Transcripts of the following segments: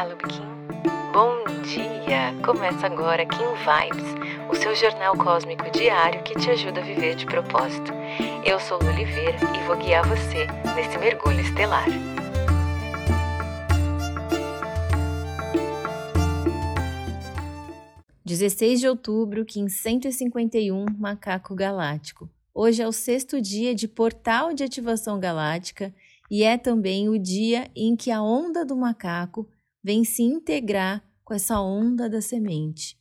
Olá, Lubikin. Bom dia! Começa agora Kim Vibes, o seu jornal cósmico diário que te ajuda a viver de propósito. Eu sou Lu Oliveira e vou guiar você nesse mergulho estelar. Dezesseis de outubro, Kim 151, Macaco Galáctico. Hoje é o sexto dia de Portal de Ativação Galáctica e é também o dia em que a onda do macaco vem se integrar com essa onda da semente.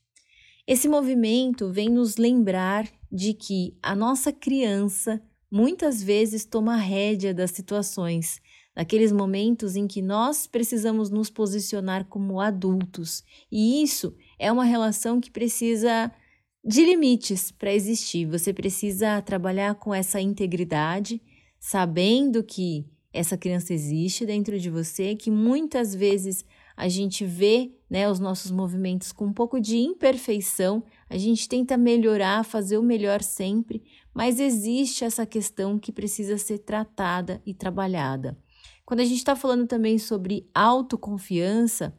Esse movimento vem nos lembrar de que a nossa criança muitas vezes toma rédea das situações, naqueles momentos em que nós precisamos nos posicionar como adultos. E isso é uma relação que precisa de limites para existir. Você precisa trabalhar com essa integridade, sabendo que essa criança existe dentro de você, que muitas vezes a gente vê né, os nossos movimentos com um pouco de imperfeição, a gente tenta melhorar, fazer o melhor sempre, mas existe essa questão que precisa ser tratada e trabalhada. Quando a gente está falando também sobre autoconfiança,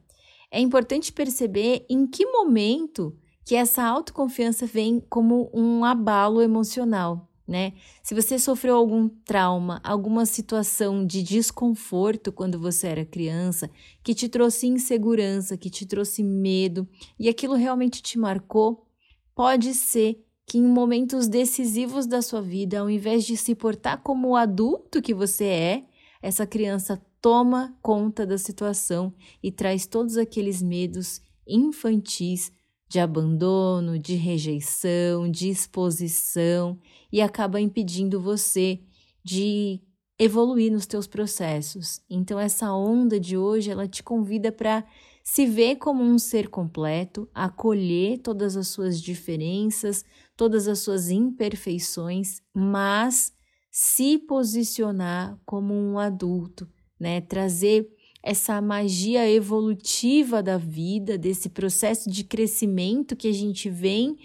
é importante perceber em que momento que essa autoconfiança vem como um abalo emocional né? Se você sofreu algum trauma, alguma situação de desconforto quando você era criança, que te trouxe insegurança, que te trouxe medo, e aquilo realmente te marcou, pode ser que em momentos decisivos da sua vida, ao invés de se portar como o adulto que você é, essa criança toma conta da situação e traz todos aqueles medos infantis de abandono, de rejeição, de exposição e acaba impedindo você de evoluir nos teus processos. Então essa onda de hoje, ela te convida para se ver como um ser completo, acolher todas as suas diferenças, todas as suas imperfeições, mas se posicionar como um adulto, né? Trazer essa magia evolutiva da vida, desse processo de crescimento que a gente vem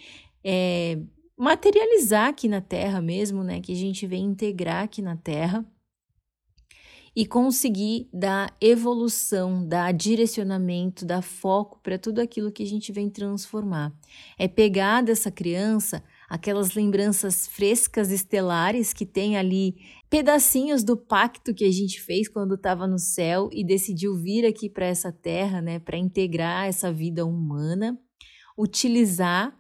é, materializar aqui na Terra mesmo, né? Que a gente vem integrar aqui na Terra e conseguir dar evolução, dar direcionamento, dar foco para tudo aquilo que a gente vem transformar. É pegar dessa criança aquelas lembranças frescas estelares que tem ali pedacinhos do pacto que a gente fez quando estava no céu e decidiu vir aqui para essa terra, né, para integrar essa vida humana, utilizar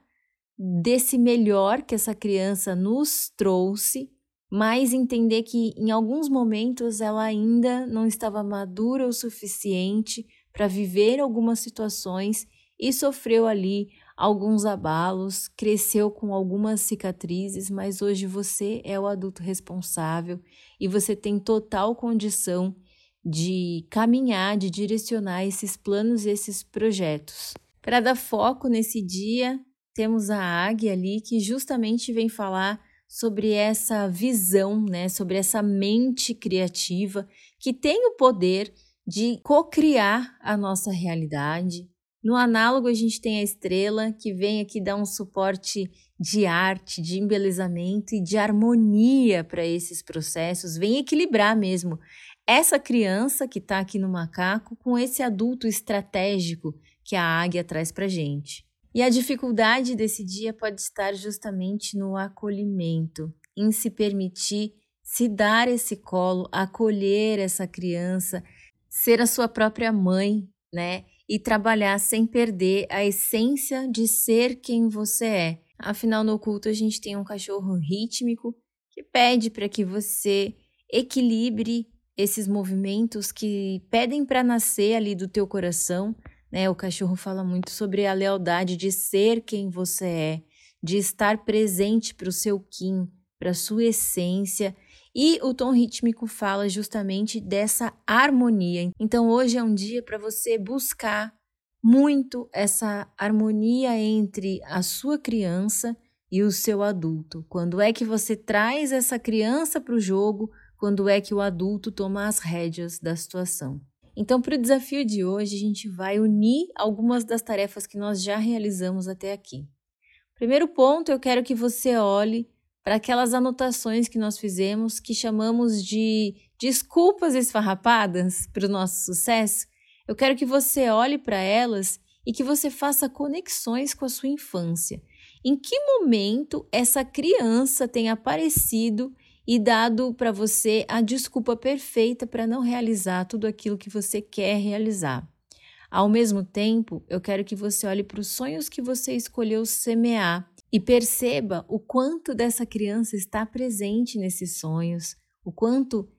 desse melhor que essa criança nos trouxe, mas entender que em alguns momentos ela ainda não estava madura o suficiente para viver algumas situações e sofreu ali alguns abalos, cresceu com algumas cicatrizes, mas hoje você é o adulto responsável e você tem total condição de caminhar, de direcionar esses planos e esses projetos. Para dar foco nesse dia, temos a águia ali que justamente vem falar sobre essa visão, né, sobre essa mente criativa que tem o poder de co-criar a nossa realidade, no análogo, a gente tem a estrela, que vem aqui dar um suporte de arte, de embelezamento e de harmonia para esses processos, vem equilibrar mesmo essa criança que está aqui no macaco com esse adulto estratégico que a águia traz para gente. E a dificuldade desse dia pode estar justamente no acolhimento, em se permitir se dar esse colo, acolher essa criança, ser a sua própria mãe, né? E trabalhar sem perder a essência de ser quem você é. Afinal, no oculto a gente tem um cachorro rítmico que pede para que você equilibre esses movimentos que pedem para nascer ali do teu coração, né? O cachorro fala muito sobre a lealdade de ser quem você é, de estar presente para o seu Kim, para sua essência e o tom rítmico fala justamente dessa harmonia. Então hoje é um dia para você buscar muito essa harmonia entre a sua criança e o seu adulto. Quando é que você traz essa criança para o jogo? Quando é que o adulto toma as rédeas da situação? Então, para o desafio de hoje, a gente vai unir algumas das tarefas que nós já realizamos até aqui. Primeiro ponto, eu quero que você olhe para aquelas anotações que nós fizemos que chamamos de desculpas esfarrapadas para o nosso sucesso. Eu quero que você olhe para elas e que você faça conexões com a sua infância. Em que momento essa criança tem aparecido e dado para você a desculpa perfeita para não realizar tudo aquilo que você quer realizar? Ao mesmo tempo, eu quero que você olhe para os sonhos que você escolheu semear e perceba o quanto dessa criança está presente nesses sonhos, o quanto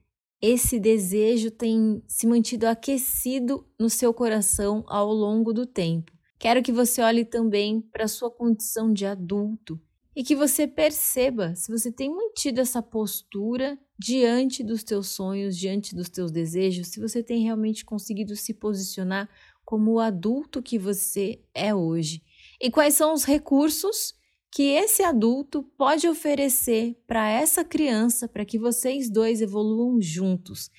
esse desejo tem se mantido aquecido no seu coração ao longo do tempo. Quero que você olhe também para a sua condição de adulto e que você perceba se você tem mantido essa postura diante dos teus sonhos, diante dos teus desejos, se você tem realmente conseguido se posicionar como o adulto que você é hoje. E quais são os recursos que esse adulto pode oferecer para essa criança para que vocês dois evoluam juntos?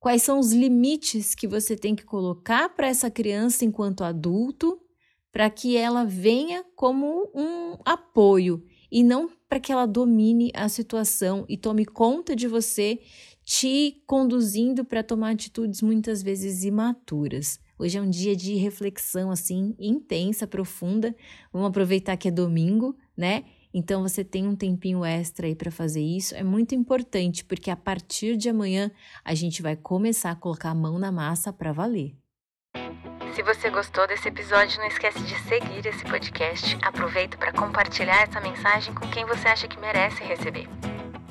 Quais são os limites que você tem que colocar para essa criança enquanto adulto para que ela venha como um apoio e não para que ela domine a situação e tome conta de você, te conduzindo para tomar atitudes muitas vezes imaturas. Hoje é um dia de reflexão assim intensa, profunda. Vamos aproveitar que é domingo, né? Então você tem um tempinho extra aí para fazer isso. É muito importante porque a partir de amanhã a gente vai começar a colocar a mão na massa para valer. Se você gostou desse episódio, não esquece de seguir esse podcast. Aproveita para compartilhar essa mensagem com quem você acha que merece receber.